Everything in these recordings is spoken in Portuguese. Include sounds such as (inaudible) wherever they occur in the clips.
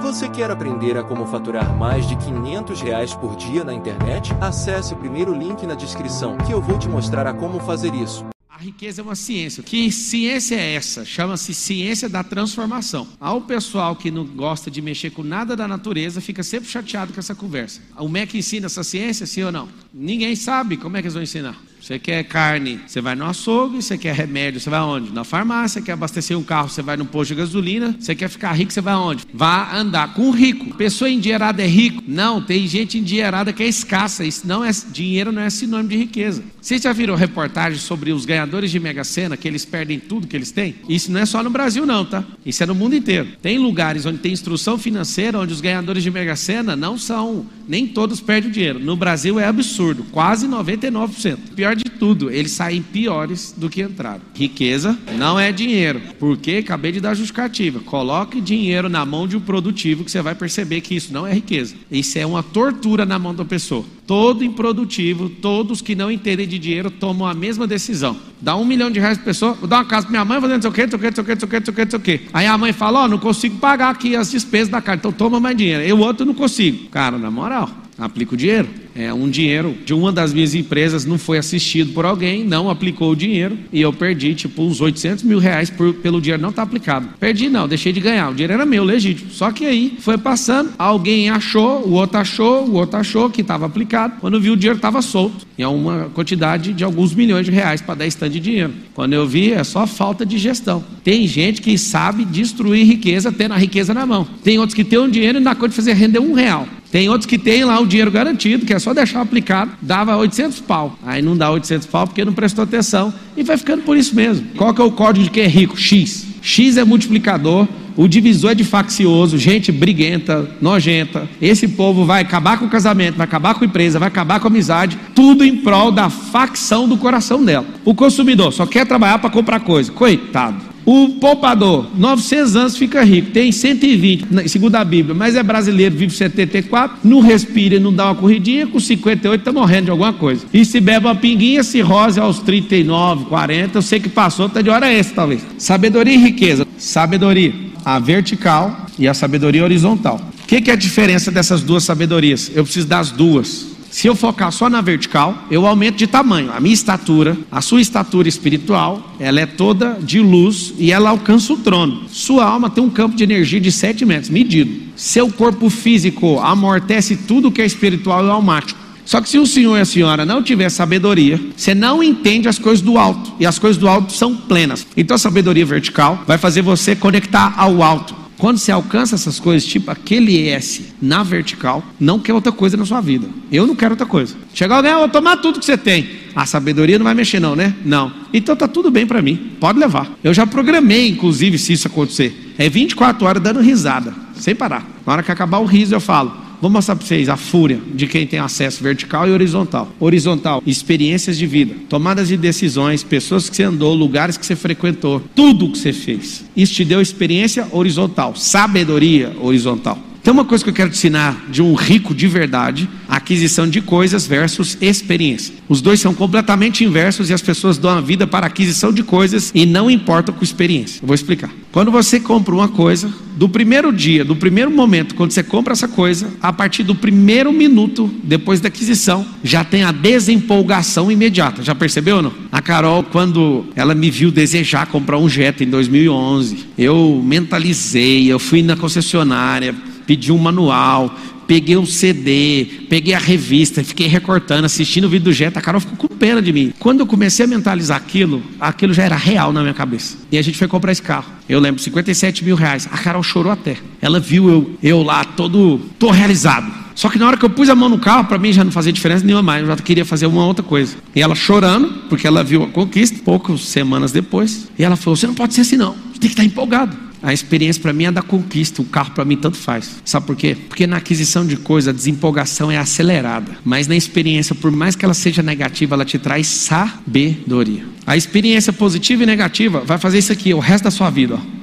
Você quer aprender a como faturar mais de 500 reais por dia na internet? Acesse o primeiro link na descrição que eu vou te mostrar a como fazer isso. A riqueza é uma ciência. Que ciência é essa? Chama-se ciência da transformação. Ao pessoal que não gosta de mexer com nada da natureza, fica sempre chateado com essa conversa. O MEC ensina essa ciência, sim ou não? Ninguém sabe como é que eles vão ensinar. Você quer carne, você vai no açougue. Você quer remédio, você vai aonde? Na farmácia. Quer abastecer um carro, você vai no posto de gasolina. Você quer ficar rico, você vai aonde? Vá andar com o rico. Pessoa endinheirada é rico? Não, tem gente endinheirada que é escassa. Isso não é dinheiro, não é sinônimo de riqueza. Vocês já viram reportagem sobre os ganhadores de Mega Sena, que eles perdem tudo que eles têm? Isso não é só no Brasil, não, tá? Isso é no mundo inteiro. Tem lugares onde tem instrução financeira, onde os ganhadores de Mega Sena não são, nem todos perdem o dinheiro. No Brasil é absurdo, quase 99%. Pior de tudo, eles saem piores do que entraram. Riqueza não é dinheiro, porque acabei de dar justificativa. Coloque dinheiro na mão de um produtivo que você vai perceber que isso não é riqueza. Isso é uma tortura na mão da pessoa. Todo improdutivo, todos que não entendem de dinheiro tomam a mesma decisão. Dá um milhão de reais para pessoa, vou dar uma casa para minha mãe, vou fazer não sei o quê, não sei o quê, não sei o quê, não sei o quê, não sei o quê. Aí a mãe fala, ó, oh, não consigo pagar aqui as despesas da casa, então toma mais dinheiro. Eu outro não consigo. Cara, na moral, aplica o dinheiro. É, um dinheiro de uma das minhas empresas não foi assistido por alguém, não aplicou o dinheiro e eu perdi tipo uns 800 mil reais por, pelo dinheiro não estar tá aplicado. Perdi não, deixei de ganhar. O dinheiro era meu, legítimo. Só que aí foi passando, alguém achou, o outro achou, o outro achou que estava aplicado. Quando viu o dinheiro estava solto. E é uma quantidade de alguns milhões de reais para dar stand de dinheiro. Quando eu vi, é só falta de gestão. Tem gente que sabe destruir riqueza tendo a riqueza na mão. Tem outros que têm um dinheiro e dá conta de fazer render um real. Tem outros que tem lá o dinheiro garantido, que é só deixar aplicado, dava 800 pau. Aí não dá 800 pau porque não prestou atenção e vai ficando por isso mesmo. Qual que é o código de quem é rico? X. X é multiplicador, o divisor é de faccioso, gente briguenta, nojenta. Esse povo vai acabar com o casamento, vai acabar com a empresa, vai acabar com a amizade, tudo em prol da facção do coração dela. O consumidor só quer trabalhar para comprar coisa. Coitado. O poupador, 900 anos fica rico, tem 120, segundo a Bíblia, mas é brasileiro, vive 74, não respira, não dá uma corridinha, com 58 está morrendo de alguma coisa. E se bebe uma pinguinha, se rosa aos 39, 40, eu sei que passou, está de hora essa talvez. Sabedoria e riqueza. Sabedoria, a vertical e a sabedoria horizontal. O que, que é a diferença dessas duas sabedorias? Eu preciso das duas. Se eu focar só na vertical, eu aumento de tamanho. A minha estatura, a sua estatura espiritual, ela é toda de luz e ela alcança o trono. Sua alma tem um campo de energia de 7 metros, medido. Seu corpo físico amortece tudo que é espiritual e almático. Só que se o senhor e a senhora não tiver sabedoria, você não entende as coisas do alto. E as coisas do alto são plenas. Então a sabedoria vertical vai fazer você conectar ao alto. Quando você alcança essas coisas, tipo aquele S na vertical, não quer outra coisa na sua vida. Eu não quero outra coisa. Chegar alguém, ah, vou tomar tudo que você tem. A sabedoria não vai mexer, não, né? Não. Então tá tudo bem para mim. Pode levar. Eu já programei, inclusive, se isso acontecer. É 24 horas dando risada, sem parar. Na hora que acabar o riso, eu falo: Vou mostrar para vocês a fúria de quem tem acesso vertical e horizontal. Horizontal, experiências de vida, tomadas de decisões, pessoas que você andou, lugares que você frequentou, tudo que você fez. Isso te deu experiência horizontal, sabedoria horizontal. Tem uma coisa que eu quero te ensinar de um rico de verdade: aquisição de coisas versus experiência. Os dois são completamente inversos e as pessoas dão a vida para aquisição de coisas e não importam com experiência. Eu vou explicar. Quando você compra uma coisa, do primeiro dia, do primeiro momento, quando você compra essa coisa, a partir do primeiro minuto depois da aquisição, já tem a desempolgação imediata. Já percebeu ou não? A Carol, quando ela me viu desejar comprar um Jetta em 2011, eu mentalizei, eu fui na concessionária pedi um manual, peguei um CD, peguei a revista, fiquei recortando, assistindo o vídeo do Jetta, a Carol ficou com pena de mim. Quando eu comecei a mentalizar aquilo, aquilo já era real na minha cabeça. E a gente foi comprar esse carro. Eu lembro, 57 mil reais. A Carol chorou até. Ela viu eu, eu lá, todo, tô realizado. Só que na hora que eu pus a mão no carro, para mim já não fazia diferença nenhuma mais, eu já queria fazer uma outra coisa. E ela chorando, porque ela viu a conquista, poucas semanas depois, e ela falou: Você não pode ser assim, não, você tem que estar empolgado. A experiência para mim é da conquista, o carro para mim tanto faz. Sabe por quê? Porque na aquisição de coisa a desempolgação é acelerada, mas na experiência, por mais que ela seja negativa, ela te traz sabedoria. A experiência positiva e negativa vai fazer isso aqui o resto da sua vida. Ó.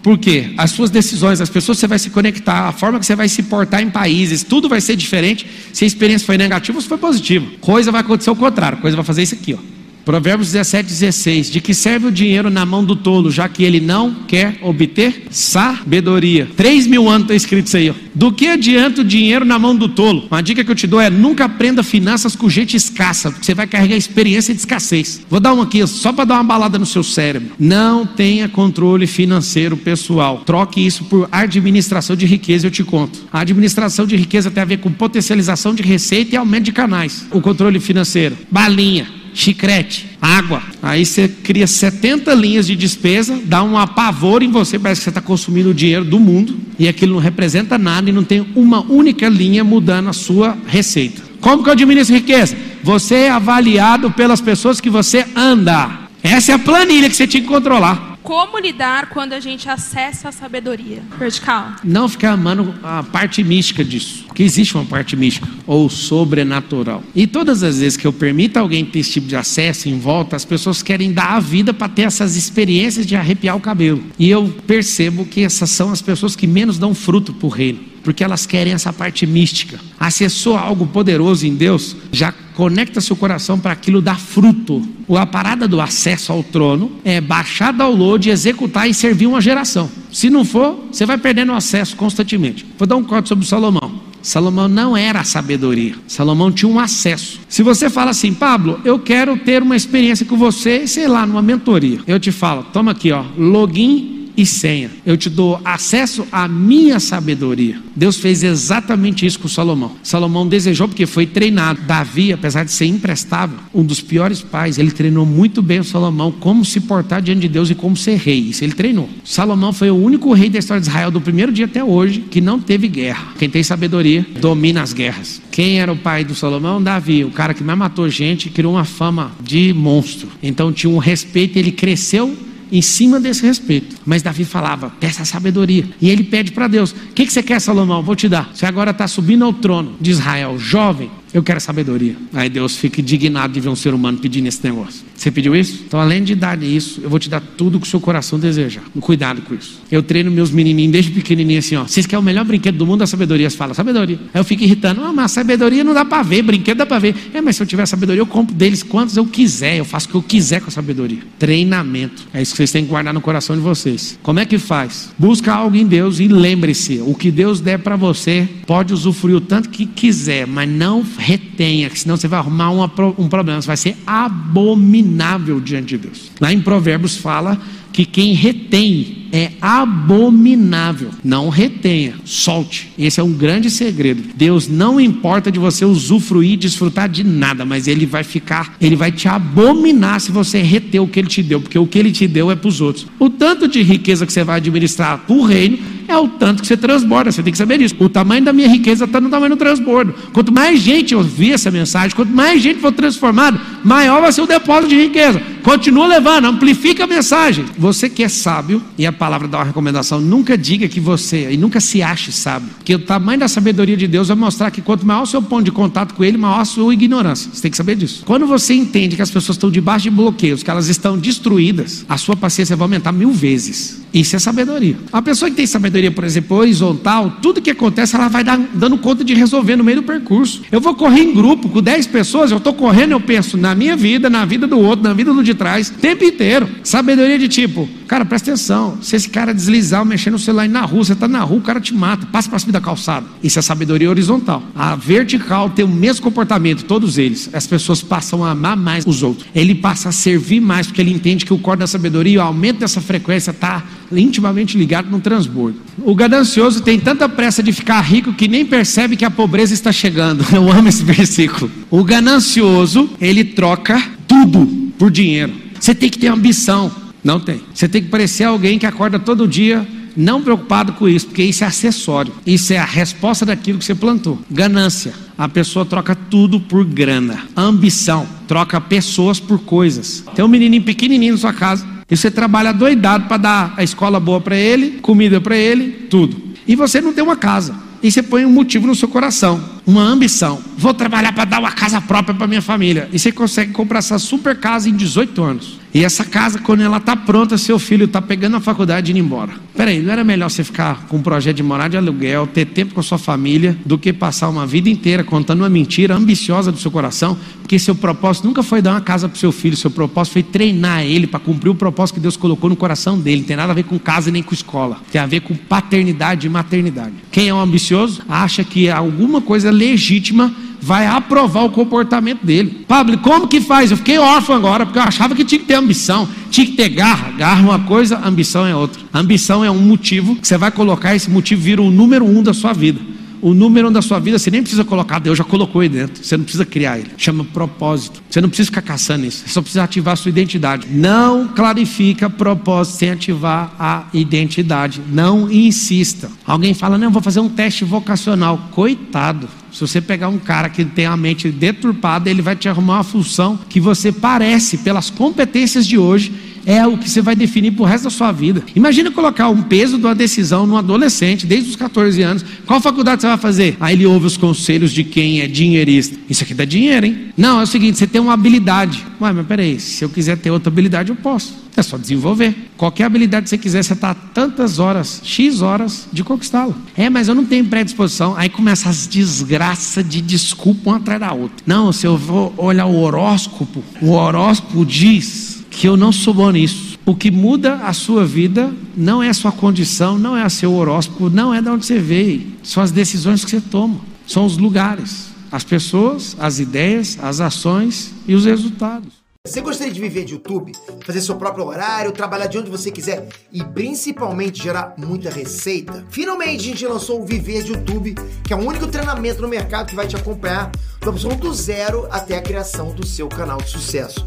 Por quê? As suas decisões, as pessoas que você vai se conectar, a forma que você vai se portar em países, tudo vai ser diferente se a experiência foi negativa ou se foi positiva. Coisa vai acontecer o contrário, coisa vai fazer isso aqui, ó. Provérbios 17, 16. De que serve o dinheiro na mão do tolo, já que ele não quer obter sabedoria? Três mil anos está escrito isso aí. Ó. Do que adianta o dinheiro na mão do tolo? Uma dica que eu te dou é nunca aprenda finanças com gente escassa, porque você vai carregar experiência de escassez. Vou dar uma aqui, só para dar uma balada no seu cérebro. Não tenha controle financeiro pessoal. Troque isso por administração de riqueza, eu te conto. A administração de riqueza tem a ver com potencialização de receita e aumento de canais. O controle financeiro, balinha, chicrete, água. Aí você cria 70 linhas de despesa, dá um apavor em você, parece que você está consumindo o dinheiro do mundo e aquilo não representa nada e não tem uma única linha mudando a sua receita. Como que eu administro riqueza? Você é avaliado pelas pessoas que você anda. Essa é a planilha que você tinha que controlar. Como lidar quando a gente acessa a sabedoria vertical? Não ficar amando a parte mística disso. Porque existe uma parte mística ou sobrenatural. E todas as vezes que eu permito alguém ter esse tipo de acesso em volta, as pessoas querem dar a vida para ter essas experiências de arrepiar o cabelo. E eu percebo que essas são as pessoas que menos dão fruto para o reino porque elas querem essa parte mística. Acessou algo poderoso em Deus, já conecta seu coração para aquilo dar fruto. A parada do acesso ao trono é baixar download, executar e servir uma geração. Se não for, você vai perdendo acesso constantemente. Vou dar um corte sobre Salomão. Salomão não era sabedoria. Salomão tinha um acesso. Se você fala assim, Pablo, eu quero ter uma experiência com você, sei lá, numa mentoria. Eu te falo, toma aqui, ó, login e senha. Eu te dou acesso à minha sabedoria. Deus fez exatamente isso com Salomão. Salomão desejou porque foi treinado. Davi, apesar de ser imprestável, um dos piores pais, ele treinou muito bem o Salomão como se portar diante de Deus e como ser rei. Isso ele treinou. Salomão foi o único rei da história de Israel do primeiro dia até hoje que não teve guerra. Quem tem sabedoria domina as guerras. Quem era o pai do Salomão? Davi, o cara que mais matou gente, criou uma fama de monstro. Então tinha um respeito, ele cresceu em cima desse respeito. Mas Davi falava: peça sabedoria. E ele pede para Deus: o que, que você quer, Salomão? Vou te dar. Você agora está subindo ao trono de Israel, jovem. Eu quero sabedoria. Aí Deus fica indignado de ver um ser humano pedindo esse negócio. Você pediu isso? Então, além de dar isso, eu vou te dar tudo que o seu coração deseja. Cuidado com isso. Eu treino meus menininhos desde pequenininho assim, ó. Vocês querem o melhor brinquedo do mundo? A sabedoria. Fala, sabedoria. Aí eu fico irritando. Ah, mas a sabedoria não dá para ver. Brinquedo dá para ver. É, mas se eu tiver sabedoria, eu compro deles quantos eu quiser. Eu faço o que eu quiser com a sabedoria. Treinamento. É isso que vocês têm que guardar no coração de vocês. Como é que faz? Busca algo em Deus e lembre-se: o que Deus der para você, pode usufruir o tanto que quiser, mas não retenha, senão você vai arrumar uma, um problema, você vai ser abominável diante de Deus. Lá em Provérbios fala que quem retém é abominável. Não retenha, solte. Esse é um grande segredo. Deus não importa de você usufruir, desfrutar de nada, mas ele vai ficar, ele vai te abominar se você reter o que ele te deu, porque o que ele te deu é para os outros. O tanto de riqueza que você vai administrar para o reino é o tanto que você transborda. Você tem que saber disso. O tamanho da minha riqueza está no tamanho do transbordo. Quanto mais gente ouvir essa mensagem, quanto mais gente for transformado, maior vai ser o depósito de riqueza. Continua levando, amplifica a mensagem. Você que é sábio, e a palavra dá uma recomendação, nunca diga que você, e nunca se ache sábio. Porque o tamanho da sabedoria de Deus vai mostrar que quanto maior o seu ponto de contato com Ele, maior a sua ignorância. Você tem que saber disso. Quando você entende que as pessoas estão debaixo de bloqueios, que elas estão destruídas, a sua paciência vai aumentar mil vezes. Isso é sabedoria. A pessoa que tem sabedoria, por exemplo, horizontal, tudo que acontece, ela vai dar, dando conta de resolver no meio do percurso. Eu vou correr em grupo com 10 pessoas, eu estou correndo, eu penso na minha vida, na vida do outro, na vida do de trás, o tempo inteiro. Sabedoria de tipo, cara, presta atenção. Se esse cara deslizar ou mexer no celular na rua, você está na rua, o cara te mata. Passa para cima da calçada. Isso é sabedoria horizontal. A vertical tem o mesmo comportamento, todos eles. As pessoas passam a amar mais os outros. Ele passa a servir mais, porque ele entende que o corpo da sabedoria, o aumento dessa frequência está intimamente ligado no transbordo. O ganancioso tem tanta pressa de ficar rico que nem percebe que a pobreza está chegando. (laughs) Eu amo esse versículo. O ganancioso, ele troca tudo por dinheiro. Você tem que ter ambição. Não tem. Você tem que parecer alguém que acorda todo dia não preocupado com isso, porque isso é acessório. Isso é a resposta daquilo que você plantou. Ganância. A pessoa troca tudo por grana. Ambição. Troca pessoas por coisas. Tem um menininho pequenininho na sua casa e você trabalha doidado para dar a escola boa para ele, comida para ele, tudo. E você não tem uma casa. E você põe um motivo no seu coração. uma ambição. Vou trabalhar para dar uma casa própria para minha família. E você consegue comprar essa super casa em 18 anos. E essa casa, quando ela está pronta, seu filho está pegando a faculdade e indo embora. Peraí, não era melhor você ficar com um projeto de morar de aluguel, ter tempo com a sua família, do que passar uma vida inteira contando uma mentira ambiciosa do seu coração? Porque seu propósito nunca foi dar uma casa para seu filho, seu propósito foi treinar ele para cumprir o propósito que Deus colocou no coração dele. Não tem nada a ver com casa nem com escola. Tem a ver com paternidade e maternidade. Quem é um ambicioso acha que alguma coisa legítima vai aprovar o comportamento dele. Pablo, como que faz? Eu fiquei órfão agora, porque eu achava que tinha que ter ambição, tinha que ter garra. Garra é uma coisa, ambição é outra. Ambição é um motivo que você vai colocar, esse motivo vira o número um da sua vida. O número da sua vida você nem precisa colocar, Deus já colocou aí dentro. Você não precisa criar ele. Chama propósito. Você não precisa ficar caçando isso. Você só precisa ativar a sua identidade. Não clarifica propósito sem ativar a identidade. Não insista. Alguém fala, não, vou fazer um teste vocacional. Coitado. Se você pegar um cara que tem a mente deturpada, ele vai te arrumar uma função que você parece, pelas competências de hoje, é o que você vai definir para o resto da sua vida. Imagina colocar um peso de uma decisão num adolescente, desde os 14 anos. Qual faculdade você vai fazer? Aí ele ouve os conselhos de quem é dinheirista. Isso aqui dá dinheiro, hein? Não, é o seguinte, você tem uma habilidade. Ué, mas peraí, se eu quiser ter outra habilidade, eu posso. É só desenvolver. Qualquer habilidade que você quiser, você está tantas horas, X horas, de conquistá-la. É, mas eu não tenho predisposição. Aí começa as desgraças de desculpa uma atrás da outra. Não, se eu vou olhar o horóscopo, o horóscopo diz que eu não sou bom nisso. O que muda a sua vida não é a sua condição, não é o seu horóscopo, não é de onde você veio, são as decisões que você toma, são os lugares, as pessoas, as ideias, as ações e os resultados. Você gostaria de viver de YouTube, fazer seu próprio horário, trabalhar de onde você quiser e principalmente gerar muita receita? Finalmente a gente lançou o Viver de YouTube, que é o único treinamento no mercado que vai te acompanhar do absoluto zero até a criação do seu canal de sucesso.